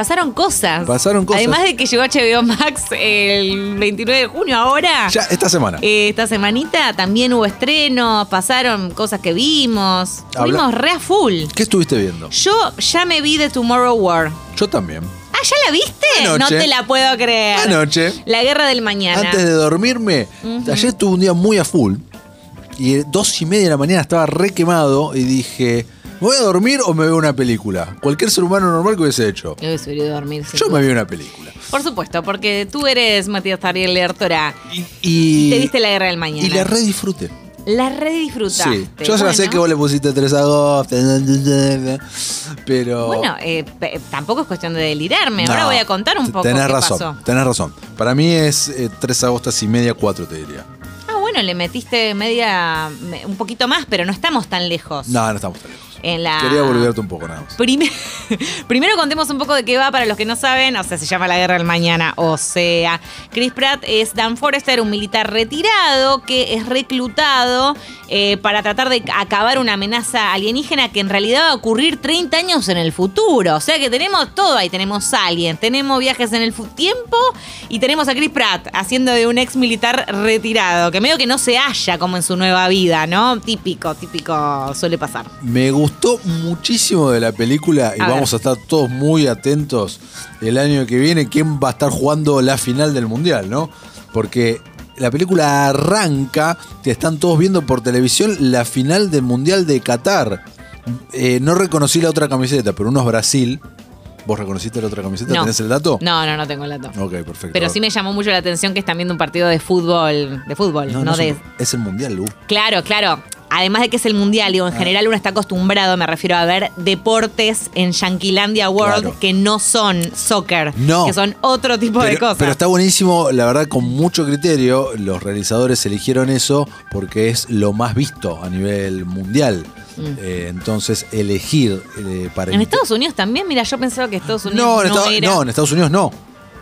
pasaron cosas. Pasaron cosas. Además de que llegó HBO Max el 29 de junio ahora. Ya, esta semana. Eh, esta semanita también hubo estrenos, pasaron cosas que vimos. Habla- Fuimos re a full. ¿Qué estuviste viendo? Yo ya me vi de Tomorrow War. Yo también. Ah, ¿ya la viste? Anoche. No te la puedo creer. Anoche. La guerra del mañana. Antes de dormirme, ayer tuve un día muy a full. Y dos y media de la mañana estaba re quemado y dije, ¿me voy a dormir o me veo una película? Cualquier ser humano normal que hubiese hecho. Yo hubiese querido dormir. Yo duda. me vi una película. Por supuesto, porque tú eres Matías Tariel Lertora. Y, y, Te viste la guerra del mañana. y la re disfruté. La re disfrutaste. Sí, yo ya sé que vos le pusiste 3 a agosto, pero... Bueno, eh, tampoco es cuestión de delirarme. Ahora No, voy a contar un poco Tenés qué razón, pasó. tenés razón. Para mí es eh, 3 agostas y media, 4 te diría. Ah, bueno, le metiste media, me- un poquito más, pero no estamos tan lejos. No, no estamos tan lejos. En la... Quería volverte un poco nada más. Prime- Primero contemos un poco de qué va para los que no saben, o sea, se llama La Guerra del Mañana, o sea, Chris Pratt es Dan Forrester, un militar retirado que es reclutado eh, para tratar de acabar una amenaza alienígena que en realidad va a ocurrir 30 años en el futuro, o sea que tenemos todo ahí, tenemos Alien, tenemos viajes en el tiempo y tenemos a Chris Pratt haciendo de un ex militar retirado, que medio que no se halla como en su nueva vida, ¿no? Típico, típico, suele pasar. Me gustó muchísimo de la película y A vamos a estar todos muy atentos el año que viene quién va a estar jugando la final del mundial, ¿no? Porque la película arranca, te están todos viendo por televisión la final del mundial de Qatar. Eh, no reconocí la otra camiseta, pero uno es Brasil. ¿Vos reconociste la otra camiseta? No. ¿Tenés el dato? No, no, no tengo el dato. Ok, perfecto. Pero sí me llamó mucho la atención que están viendo un partido de fútbol, de fútbol, no, no, de. es el mundial, Lu. Claro, claro. Además de que es el mundial, digo, en Ah. general uno está acostumbrado, me refiero a ver deportes en Yanquilandia World Claro. que no son soccer, No. que son otro tipo de cosas. pero está buenísimo, la verdad, con mucho criterio. Los realizadores eligieron eso porque es lo más visto a nivel mundial. Eh, entonces, elegir eh, para. Mm. en Estados Unidos también, mira, yo pensaba que Estados Unidos no, no, en Estados, era. no, en Estados Unidos no.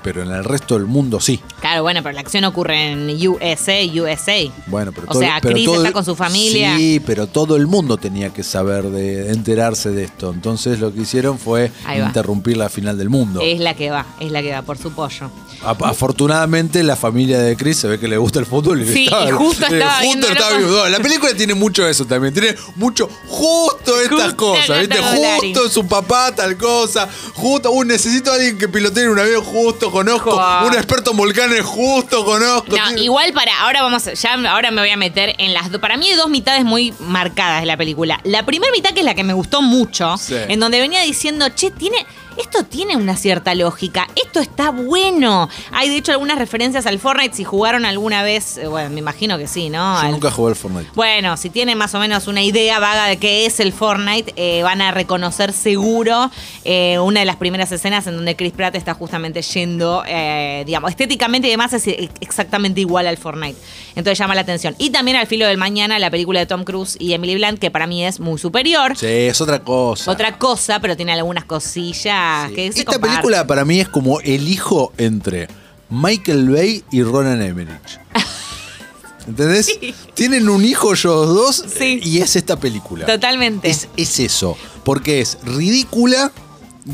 Pero en el resto del mundo sí. Claro, bueno, pero la acción ocurre en USA, USA. Bueno, pero O todo, sea, pero Chris todo está con su familia. Sí, pero todo el mundo tenía que saber de enterarse de esto. Entonces lo que hicieron fue interrumpir la final del mundo. Es la que va, es la que va, por su pollo. A- Afortunadamente la familia de Chris se ve que le gusta el fútbol y Sí, estaba, y justo eh, estaba justo. La película tiene mucho eso también, tiene mucho justo estas Justo cosas, ¿viste? Justo su papá tal cosa, justo, uh, necesito a alguien que pilotee un avión, justo conozco, un experto en volcanes, justo conozco. No, Tiene- igual para, ahora vamos, ya ahora me voy a meter en las dos. Para mí hay dos mitades muy marcadas de la película. La primera mitad que es la que me gustó mucho, Sí. en donde venía diciendo, che, tiene, esto tiene una cierta lógica, esto está bueno. Hay de hecho algunas referencias al Fortnite, si jugaron alguna vez, eh, bueno, me imagino que sí, ¿no? Yo Al- nunca jugué al Fortnite. bueno, si tienen más o menos una idea vaga de qué es el Fortnite, eh, van a reconocer seguro eh, una de las primeras escenas en donde Chris Pratt está justamente yendo, eh, digamos, estéticamente y demás es e- exactamente igual al Fortnite. Entonces llama la atención. Y también al filo del mañana, la película de Tom Cruise y Emily Blunt, que para mí es muy superior. Sí, es otra cosa. Otra cosa, pero tiene algunas cosillas Sí. que se Esta película para mí es como el hijo entre Michael Bay y Ronan Emmerich. ¿Entendés? Tienen un hijo ellos dos Sí. y es esta película. Totalmente. Es, es eso, porque es ridícula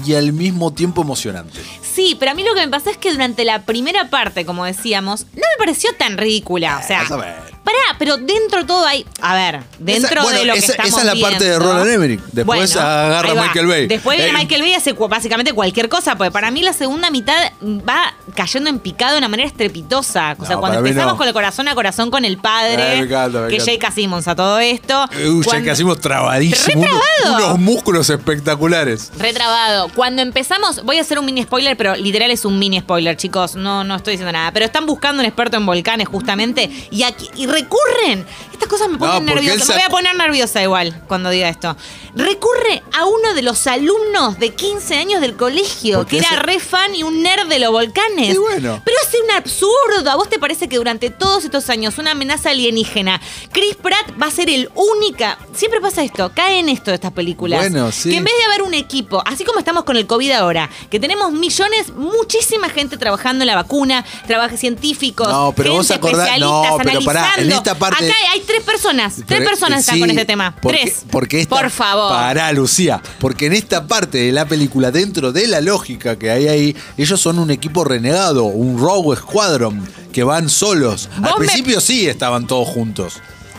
y al mismo tiempo emocionante. Sí, pero a mí lo que me pasa es que durante la primera parte, como decíamos, no me pareció tan ridícula. O sea, Vas a ver. Pará, pero dentro de todo hay. A ver, dentro Esa- bueno, de lo que esa, estamos esa es la parte de Roland Emmerich. Después Bueno, agarra va. Michael Bay. Después viene Eh, Michael Bay y hace básicamente cualquier cosa, porque para mí la segunda mitad va cayendo en picado de una manera estrepitosa. O sea, cuando empezamos no. con el corazón a corazón con el padre, Eh, me encanta, me que encanta. Jake Simmons a todo esto. Uh, cuando- que hacemos trabadísimo. unos- Retrabado. unos músculos espectaculares. Retrabado. Cuando empezamos, voy a hacer un mini spoiler, pero literal es un mini spoiler, chicos. No, no estoy diciendo nada. Pero están buscando un experto en volcanes, justamente. Y aquí, y recurren. Estas cosas me ponen No, nerviosa. Me voy a poner nerviosa igual cuando diga esto. Recurre a uno de los alumnos de 15 años del colegio, Porque que era ese- re fan y un nerd de los volcanes. Y bueno. Pero hace un absurdo. ¿A vos te parece que durante todos estos años una amenaza alienígena, Chris Pratt va a ser el única? Siempre pasa esto, cae en esto de estas películas. Bueno, sí. Que en vez de haber un equipo, así como estamos con el COVID ahora, que tenemos millones, muchísima gente trabajando en la vacuna, trabajos científicos, No, pero gente vos acordás- especialistas no, pero pará, en esta parte- Acá hay tres personas, tres Pero, personas están sí, con este tema. porque- tres. Porque esta, Por favor. Pará, Lucía. Porque en esta parte de la película, dentro de la lógica que hay ahí, ellos son un equipo renegado, un Rogue Squadron, que van solos. Al me- principio sí estaban todos juntos.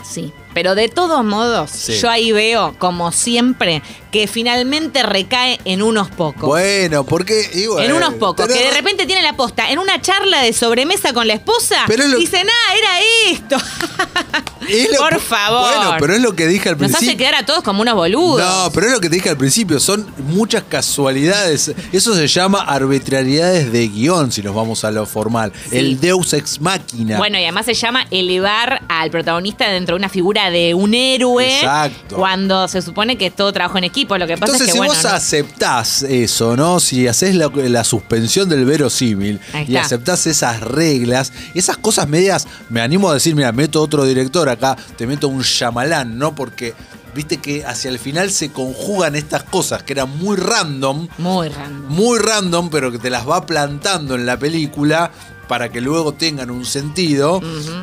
Sí, pero de todos modos, Sí. yo ahí veo, como siempre, que finalmente recae en unos pocos. Bueno, porque. en unos pocos, que de repente tiene la posta en una charla de sobremesa con la esposa, Pero lo- dice, nada, era esto. es lo- Por favor. Bueno, pero es lo que dije al Nos principio. hace quedar a todos como unos boludos. No, pero es lo que te dije al principio, son muchas casualidades. Eso se llama arbitrariedades de guion, si nos vamos a lo formal. Sí. El Deus ex machina. Bueno, y además se llama elevar al protagonista dentro de una figura de un héroe. Exacto. Cuando se supone que todo trabajo en equipo. Lo que pasa Entonces, es que, si bueno. vos no- aceptás eso, ¿no? Si haces la, la suspensión del verosímil y aceptás esas reglas, esas cosas medias, me animo a decir, mira, meto otro director acá, te meto un Shyamalan, ¿no? Porque viste que hacia el final se conjugan estas cosas que eran muy random, Muy random. muy random, pero que te las va plantando en la película para que luego tengan un sentido.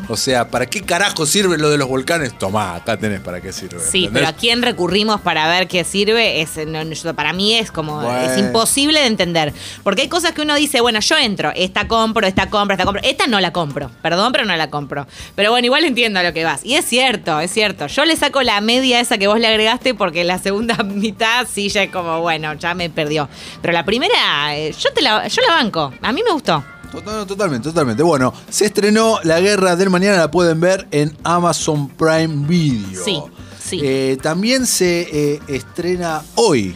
O sea, ¿para qué carajo sirve lo de los volcanes? Tomá, acá tenés para qué sirve. Sí, ¿entendés? pero a quién recurrimos para ver qué sirve, es, no, yo- para mí es como, Bueno. es imposible de entender. Porque hay cosas que uno dice, bueno, yo entro, esta compro, esta compro, esta compro, esta no la compro, perdón, pero no la compro. Pero bueno, igual entiendo a lo que vas. Y es cierto, es cierto. Yo le saco la media esa que vos le agregaste porque la segunda mitad sí ya es como, bueno, ya me perdió. Pero la primera, eh, yo, te la, yo la banco, a mí me gustó. Total- Totalmente, totalmente. Bueno, se estrenó La Guerra del Mañana, la pueden ver en Amazon Prime Video. Sí, sí. Eh, también se eh, estrena hoy.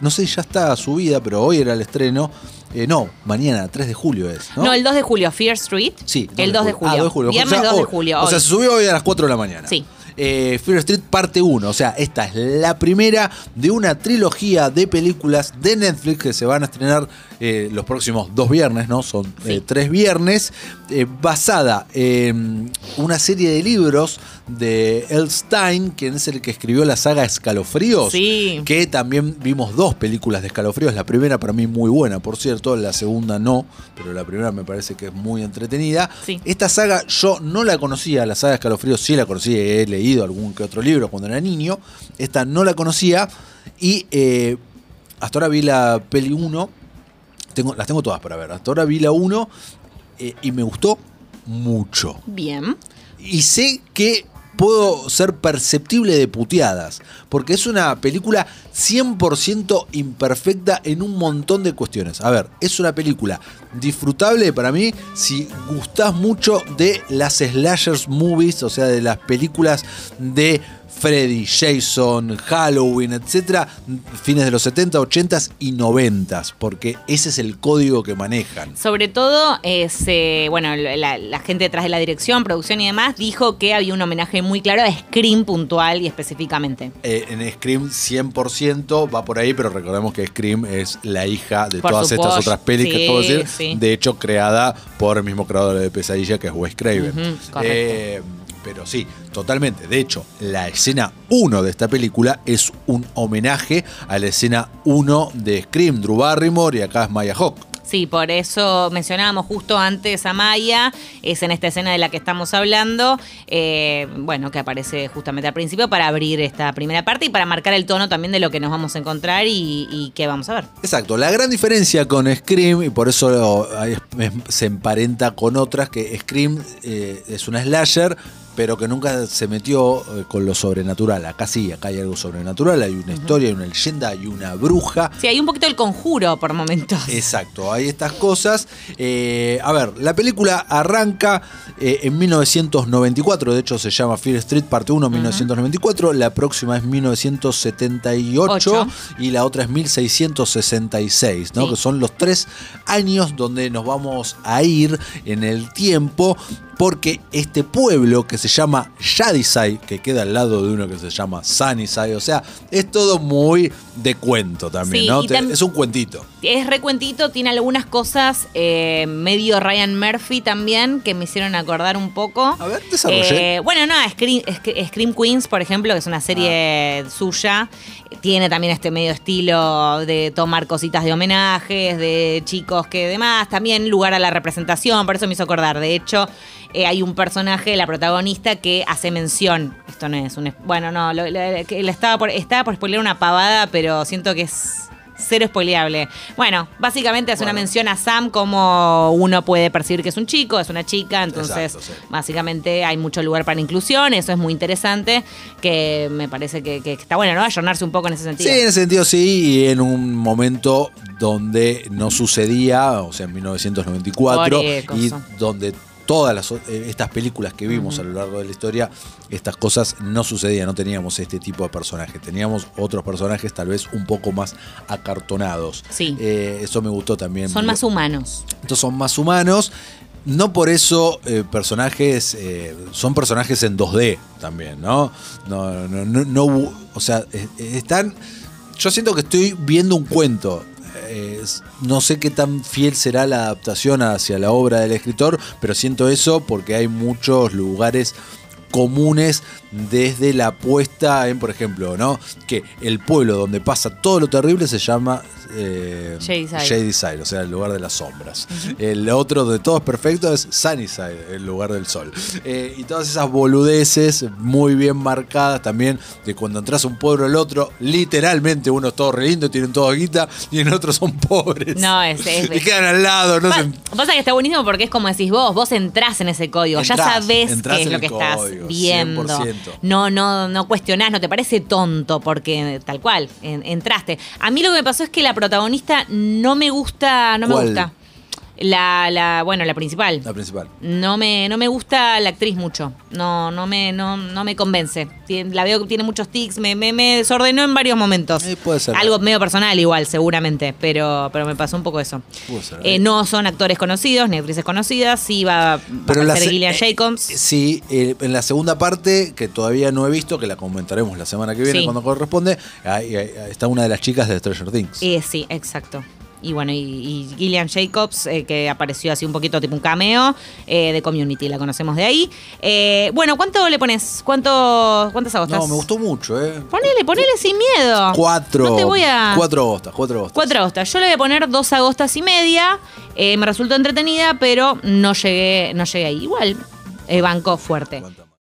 No sé si ya está subida, pero hoy era el estreno. Eh, no, mañana, 3 de julio es. ¿no? No, el 2 de julio, Fear Street. Sí, el 2 de julio. Ah, 2 de julio. Viernes O sea, 2 de hoy. julio. O sea, hoy. se subió hoy a las 4 de la mañana. Sí. Eh, Fear Street parte 1. O sea, esta es la primera de una trilogía de películas de Netflix que se van a estrenar eh, los próximos dos viernes, ¿no? Son eh, Sí. tres viernes. eh, basada en una serie de libros de Elstein, quien es el que escribió la saga Escalofríos. Sí. Que también vimos dos películas de Escalofríos. La primera para mí muy buena, por cierto. La segunda no, pero la primera me parece que es muy entretenida. Sí. Esta saga yo no la conocía, la saga Escalofríos sí la conocía, he leído algún que otro libro cuando era niño. Esta no la conocía y eh, hasta ahora vi la peli 1. Tengo, las tengo todas para ver. Hasta ahora vi la 1 eh, y me gustó mucho. Bien. Y sé que puedo ser perceptible de puteadas, porque es una película 100% imperfecta en un montón de cuestiones. A ver, es una película disfrutable para mí si gustás mucho de las slashers movies, o sea, de las películas de Freddy, Jason, Halloween, etcétera, fines de los 70, 80 y 90, porque ese es el código que manejan. Sobre todo, es, eh, bueno, la, la gente detrás de la dirección, producción y demás, dijo que había un homenaje muy claro a Scream puntual y específicamente. Eh, en Scream 100% va por ahí, pero recordemos que Scream es la hija de Por todas estas otras pelis que Sí, puedo decir. sí. De hecho, creada por el mismo creador de Pesadilla, que es Wes Craven. Correcto. Eh, pero sí, totalmente. De hecho, la escena 1 de esta película es un homenaje a la escena 1 de Scream, Drew Barrymore y acá es Maya Hawk. Sí, por eso mencionábamos justo antes a Maya, es en esta escena de la que estamos hablando, eh, bueno, que aparece justamente al principio para abrir esta primera parte y para marcar el tono también de lo que nos vamos a encontrar y, y qué vamos a ver. Exacto, la gran diferencia con Scream, y por eso lo- es- es- se emparenta con otras, que Scream eh, es una slasher, pero que nunca se metió eh, con lo sobrenatural. Acá sí, acá hay algo sobrenatural, hay una historia, hay una leyenda, hay una bruja. Sí, hay un poquito el conjuro por momentos. Exacto, hay estas cosas. Eh, a ver, la película arranca eh, en 1994, de hecho se llama Fear Street Parte 1, 1994, la próxima es 1978 Ocho. y la otra es 1666, ¿no? Sí. que son los tres años donde nos vamos a ir en el tiempo porque este pueblo que se llama Yadisai, que queda al lado de uno que se llama Sunnyside, o sea, es todo muy de cuento también, Sí, ¿no? tam- es un cuentito. Es recuentito, tiene algunas cosas eh, medio Ryan Murphy también que me hicieron acordar un poco. A ver, desarrollé. Eh, bueno, no, Scream, Sc- Scream Queens, por ejemplo, que es una serie suya, tiene también este medio estilo de tomar cositas de homenajes, de chicos que demás, también lugar a la representación, por eso me hizo acordar. De hecho, eh, hay un personaje, la protagonista, que hace mención. Esto no es un. Bueno, no, lo- que estaba por, estaba por spoiler una pavada, pero siento que es. Cero spoileable. Bueno, básicamente hace una mención a Sam como uno puede percibir que es un chico, es una chica, entonces Exacto, sí. básicamente hay mucho lugar para inclusión, eso es muy interesante, que me parece que, que está bueno, ¿no? Ayornarse un poco en ese Sí, sentido. en ese sentido sí, y en un momento donde no sucedía, o sea, en 1994, Por y donde todas las, eh, estas películas que vimos a lo largo de la historia, estas cosas no sucedían, no teníamos este tipo de personajes, teníamos otros personajes tal vez un poco más acartonados. Sí. Eh, eso me gustó también. Son más humanos. Estos son más humanos. No por eso eh, personajes, eh, son personajes en 2D también, ¿no? No, no, no, no, o sea, están, yo siento que estoy viendo un cuento. No sé qué tan fiel será la adaptación hacia la obra del escritor, pero siento eso porque hay muchos lugares comunes desde la puesta en, por ejemplo, ¿no? Que el pueblo donde pasa todo lo terrible se llama eh, Shadyside. Shadyside, o sea, el lugar de las sombras. El otro de todo es perfecto es Sunnyside, el lugar del sol. Eh, y todas esas boludeces muy bien marcadas también, de cuando entras a un pueblo al otro, literalmente uno es todo re lindo, tienen todo guita, y en otros son pobres. No, es- es- y quedan al lado, no Pa- se- Pasa que está buenísimo porque es como decís vos, vos entrás en ese código, ya sabés qué es lo que estás viendo. 100%. No, no, no cuestionás, no te parece tonto porque tal cual, en- entraste. A mí lo que me pasó es que la protagonista no me gusta, no me gusta. La, la, bueno, la principal. la principal. No me, no me gusta la actriz mucho. No, no me, no, no me convence. Tien- La veo que tiene muchos tics. Me, me, me desordenó en varios momentos. Eh, puede ser. Algo medio personal igual, seguramente. Pero, pero me pasó un poco eso. Puede ser, Eh, no son actores conocidos ni actrices conocidas. Sí va, va Pero a ser se- Gillian eh, Jacobs. Sí, eh, en la segunda parte, que todavía no he visto, que la comentaremos la semana que viene Sí. cuando corresponde, ahí- ahí está una de las chicas de Stranger Things. Eh, sí, exacto. Y bueno, y, y Gillian Jacobs, eh, que apareció así un poquito tipo un cameo eh, de Community, la conocemos de ahí. Eh, bueno, ¿cuánto le pones? ¿Cuánto, ¿Cuántas agostas? no, me gustó mucho, ¿eh? Ponele, ponele sin miedo. Cuatro. No te voy a. Cuatro agostas, cuatro agostas. Cuatro agostas. Yo le voy a poner dos agostas y media. Eh, me resultó entretenida, pero no llegué, no llegué ahí. Igual, banco fuerte. Aguanta.